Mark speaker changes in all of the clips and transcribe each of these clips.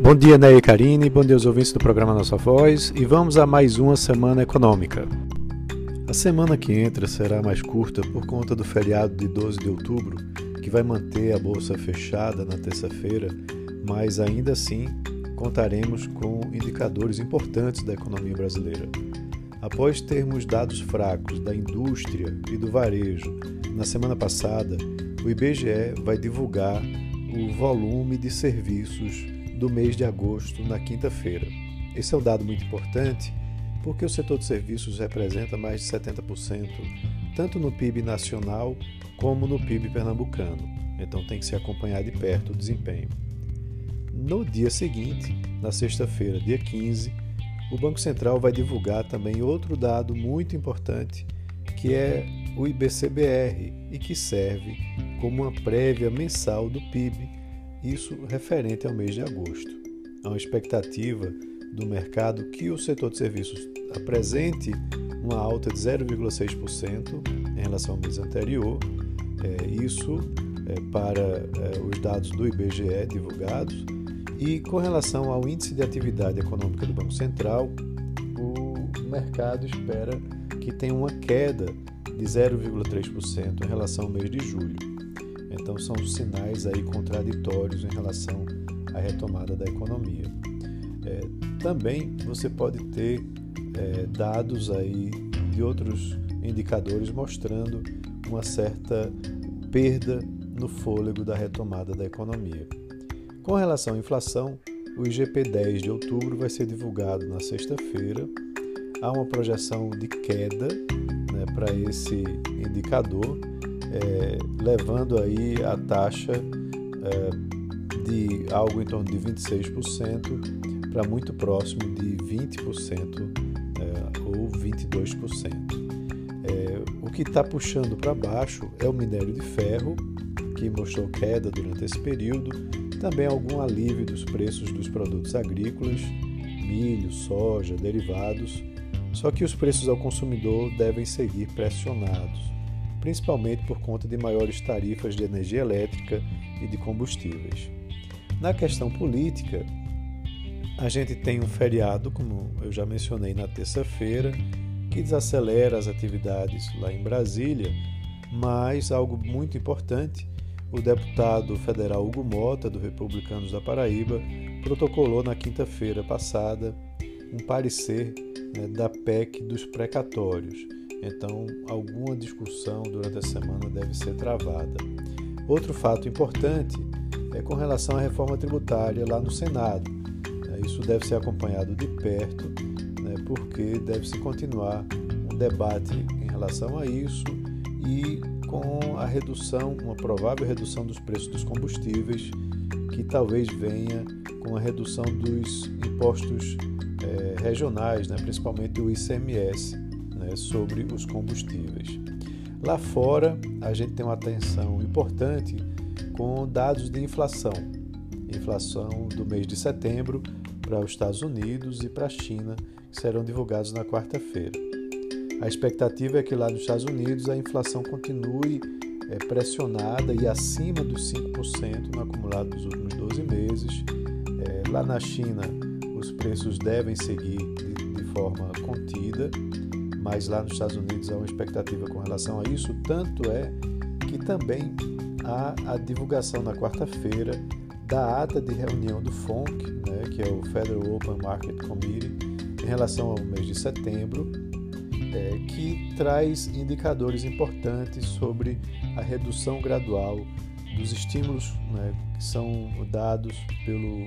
Speaker 1: Bom dia, Ney e Karine, bom dia aos ouvintes do programa Nossa Voz e vamos a mais uma semana econômica. A semana que entra será mais curta por conta do feriado de 12 de outubro, que vai manter a bolsa fechada na terça-feira, mas ainda assim contaremos com indicadores importantes da economia brasileira. Após termos dados fracos da indústria e do varejo na semana passada, o IBGE vai divulgar o volume de serviços do mês de agosto na quinta-feira. Esse é um dado muito importante porque o setor de serviços representa mais de 70%, tanto no PIB nacional como no PIB pernambucano. Então tem que se acompanhar de perto o desempenho. No dia seguinte, na sexta-feira, dia 15, o Banco Central vai divulgar também outro dado muito importante, que é o IBCBR e que serve como uma prévia mensal do PIB, isso referente ao mês de agosto. Há uma expectativa do mercado que o setor de serviços apresente uma alta de 0,6% em relação ao mês anterior. É, isso é, para é, os dados do IBGE divulgados. E com relação ao índice de atividade econômica do Banco Central, o mercado espera que tenha uma queda de 0,3% em relação ao mês de julho. Então são sinais aí contraditórios em relação à retomada da economia. É, também você pode ter é, dados aí de outros indicadores mostrando uma certa perda no fôlego da retomada da economia. Com relação à inflação, o IGP-10 de outubro vai ser divulgado na sexta-feira. Há uma projeção de queda né, para esse indicador, é, levando aí a taxa é, de algo em torno de 26% para muito próximo de 20% é, ou 22%. É, o que está puxando para baixo é o minério de ferro, que mostrou queda durante esse período, também algum alívio dos preços dos produtos agrícolas, milho, soja, derivados, só que os preços ao consumidor devem seguir pressionados, principalmente por conta de maiores tarifas de energia elétrica e de combustíveis. Na questão política, a gente tem um feriado, como eu já mencionei na terça-feira, que desacelera as atividades lá em Brasília, mas algo muito importante, o deputado federal Hugo Mota, do Republicanos da Paraíba, protocolou na quinta-feira passada um parecer né, da PEC dos precatórios. Então, alguma discussão durante a semana deve ser travada. Outro fato importante é com relação à reforma tributária lá no Senado. Isso deve ser acompanhado de perto, né, porque deve-se continuar um debate em relação a isso e com a redução, uma provável redução dos preços dos combustíveis, que talvez venha com a redução dos impostos é, regionais, né, principalmente o ICMS, né, sobre os combustíveis. Lá fora, a gente tem uma atenção importante com dados de inflação. Inflação do mês de setembro para os Estados Unidos e para a China, que serão divulgados na quarta-feira. A expectativa é que lá nos Estados Unidos a inflação continue é, pressionada e acima dos 5% no acumulado dos últimos 12 meses. É, lá na China, os preços devem seguir de, de forma contida, mas lá nos Estados Unidos há uma expectativa com relação a isso. Tanto é que também há a divulgação na quarta-feira da ata de reunião do FONC, né, que é o Federal Open Market Committee, em relação ao mês de setembro, é, que traz indicadores importantes sobre a redução gradual dos estímulos né, que são dados pelo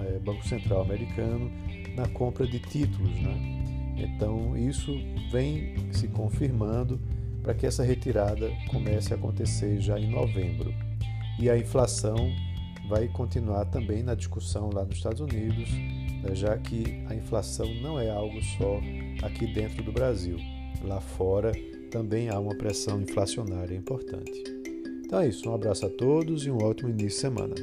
Speaker 1: é, Banco Central americano na compra de títulos. Né? Então, isso vem se confirmando para que essa retirada comece a acontecer já em novembro. E a inflação vai continuar também na discussão lá nos Estados Unidos, né, já que a inflação não é algo só aqui dentro do Brasil. Lá fora também há uma pressão inflacionária importante. Então é isso, um abraço a todos e um ótimo início de semana.